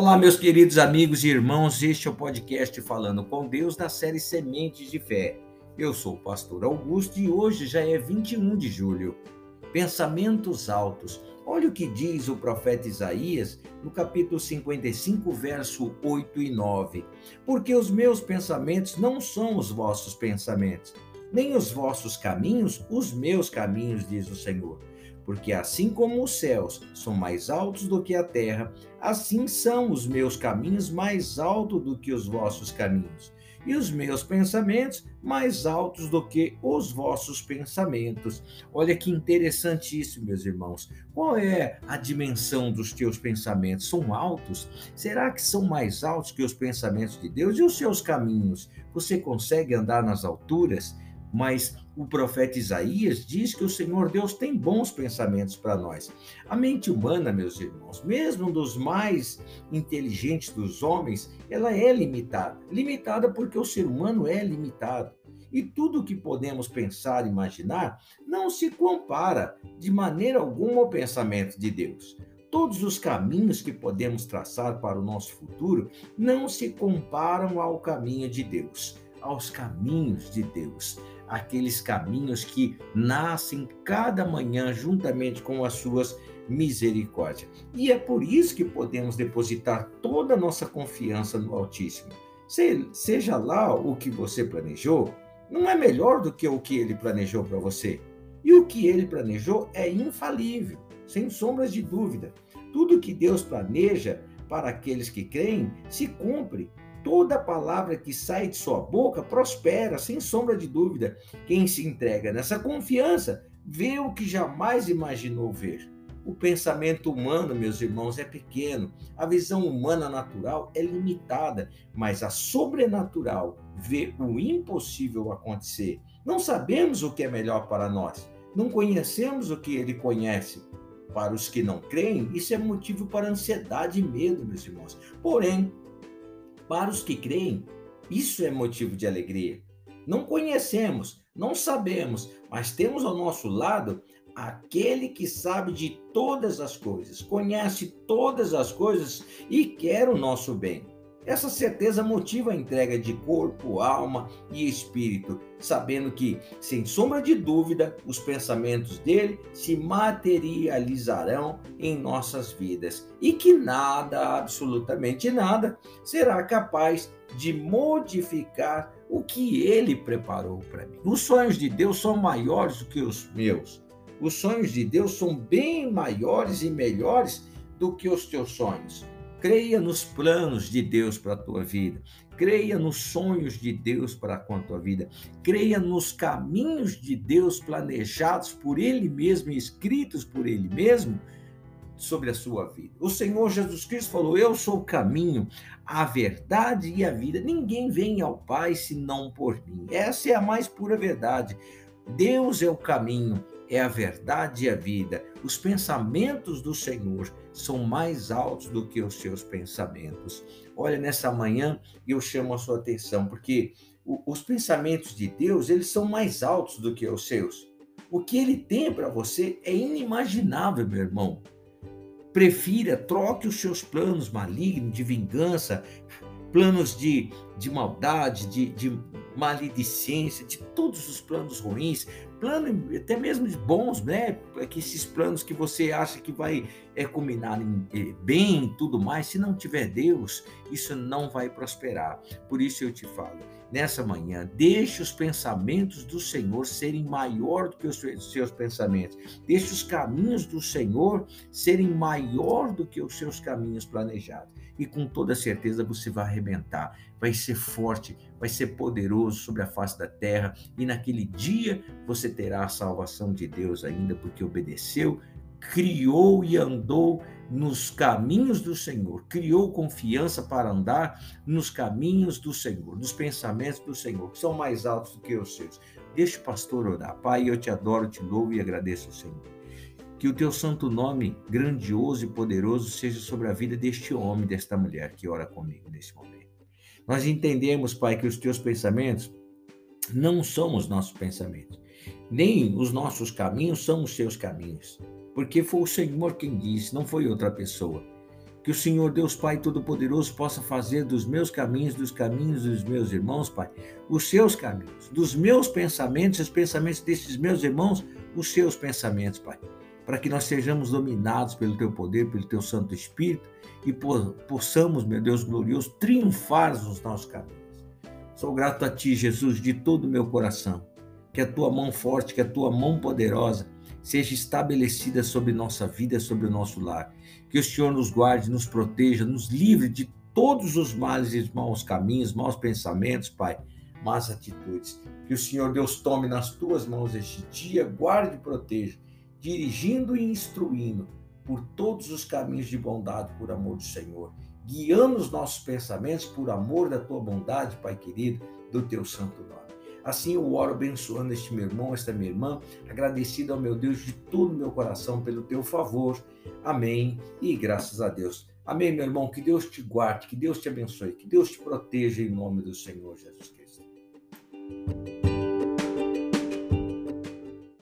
Olá, meus queridos amigos e irmãos, este é o podcast Falando com Deus da série Sementes de Fé. Eu sou o pastor Augusto e hoje já é 21 de julho. Pensamentos altos. Olha o que diz o profeta Isaías no capítulo 55, verso 8 e 9. Porque os meus pensamentos não são os vossos pensamentos, nem os vossos caminhos os meus caminhos, diz o Senhor porque assim como os céus são mais altos do que a terra, assim são os meus caminhos mais altos do que os vossos caminhos, e os meus pensamentos mais altos do que os vossos pensamentos. Olha que interessante isso, meus irmãos. Qual é a dimensão dos teus pensamentos? São altos? Será que são mais altos que os pensamentos de Deus? E os seus caminhos? Você consegue andar nas alturas? Mas o profeta Isaías diz que o Senhor Deus tem bons pensamentos para nós. A mente humana, meus irmãos, mesmo dos mais inteligentes dos homens, ela é limitada. Limitada porque o ser humano é limitado. E tudo o que podemos pensar imaginar não se compara de maneira alguma ao pensamento de Deus. Todos os caminhos que podemos traçar para o nosso futuro não se comparam ao caminho de Deus, aos caminhos de Deus aqueles caminhos que nascem cada manhã juntamente com as suas misericórdias. E é por isso que podemos depositar toda a nossa confiança no Altíssimo. seja lá o que você planejou, não é melhor do que o que ele planejou para você. E o que ele planejou é infalível, sem sombras de dúvida. Tudo que Deus planeja para aqueles que creem se cumpre Toda palavra que sai de sua boca prospera, sem sombra de dúvida. Quem se entrega nessa confiança vê o que jamais imaginou ver. O pensamento humano, meus irmãos, é pequeno. A visão humana natural é limitada, mas a sobrenatural vê o impossível acontecer. Não sabemos o que é melhor para nós. Não conhecemos o que ele conhece. Para os que não creem, isso é motivo para ansiedade e medo, meus irmãos. Porém, para os que creem, isso é motivo de alegria. Não conhecemos, não sabemos, mas temos ao nosso lado aquele que sabe de todas as coisas, conhece todas as coisas e quer o nosso bem. Essa certeza motiva a entrega de corpo, alma e espírito, sabendo que, sem sombra de dúvida, os pensamentos dele se materializarão em nossas vidas e que nada, absolutamente nada, será capaz de modificar o que ele preparou para mim. Os sonhos de Deus são maiores do que os meus. Os sonhos de Deus são bem maiores e melhores do que os teus sonhos. Creia nos planos de Deus para a tua vida. Creia nos sonhos de Deus para a tua vida. Creia nos caminhos de Deus planejados por Ele mesmo e escritos por Ele mesmo sobre a sua vida. O Senhor Jesus Cristo falou: Eu sou o caminho, a verdade e a vida. Ninguém vem ao Pai senão por mim. Essa é a mais pura verdade. Deus é o caminho, é a verdade e a vida. Os pensamentos do Senhor são mais altos do que os seus pensamentos. Olha, nessa manhã eu chamo a sua atenção, porque os pensamentos de Deus, eles são mais altos do que os seus. O que ele tem para você é inimaginável, meu irmão. Prefira, troque os seus planos malignos de vingança, planos de, de maldade, de, de maledicência, de todos os planos ruins, plano até mesmo de bons, né? Que esses planos que você acha que vai é, culminar em, é, bem tudo mais, se não tiver Deus, isso não vai prosperar. Por isso eu te falo, nessa manhã, deixe os pensamentos do Senhor serem maior do que os seus pensamentos. Deixe os caminhos do Senhor serem maior do que os seus caminhos planejados. E com toda certeza você vai arrebentar, vai ser forte, vai ser poderoso sobre a face da terra. E naquele dia você terá a salvação de Deus ainda, porque obedeceu, criou e andou nos caminhos do Senhor, criou confiança para andar nos caminhos do Senhor, nos pensamentos do Senhor, que são mais altos do que os seus. Deixa o pastor orar. Pai, eu te adoro, te louvo e agradeço ao Senhor. Que o teu santo nome, grandioso e poderoso, seja sobre a vida deste homem, desta mulher que ora comigo nesse momento. Nós entendemos, Pai, que os teus pensamentos não são os nossos pensamentos, nem os nossos caminhos são os seus caminhos, porque foi o Senhor quem disse, não foi outra pessoa. Que o Senhor Deus Pai Todo-Poderoso possa fazer dos meus caminhos, dos caminhos dos meus irmãos, Pai, os seus caminhos, dos meus pensamentos, os pensamentos desses meus irmãos, os seus pensamentos, Pai. Para que nós sejamos dominados pelo Teu poder, pelo Teu Santo Espírito e possamos, meu Deus glorioso, triunfar nos nossos caminhos. Sou grato a Ti, Jesus, de todo o meu coração. Que a Tua mão forte, que a Tua mão poderosa seja estabelecida sobre nossa vida, sobre o nosso lar. Que o Senhor nos guarde, nos proteja, nos livre de todos os males e maus caminhos, maus pensamentos, Pai, más atitudes. Que o Senhor Deus tome nas tuas mãos este dia, guarde e proteja, dirigindo e instruindo por todos os caminhos de bondade, por amor do Senhor. Guiando os nossos pensamentos por amor da tua bondade, Pai querido, do teu santo nome. Assim eu oro abençoando este meu irmão, esta minha irmã, agradecido ao meu Deus de todo o meu coração pelo teu favor. Amém e graças a Deus. Amém, meu irmão, que Deus te guarde, que Deus te abençoe, que Deus te proteja em nome do Senhor Jesus Cristo.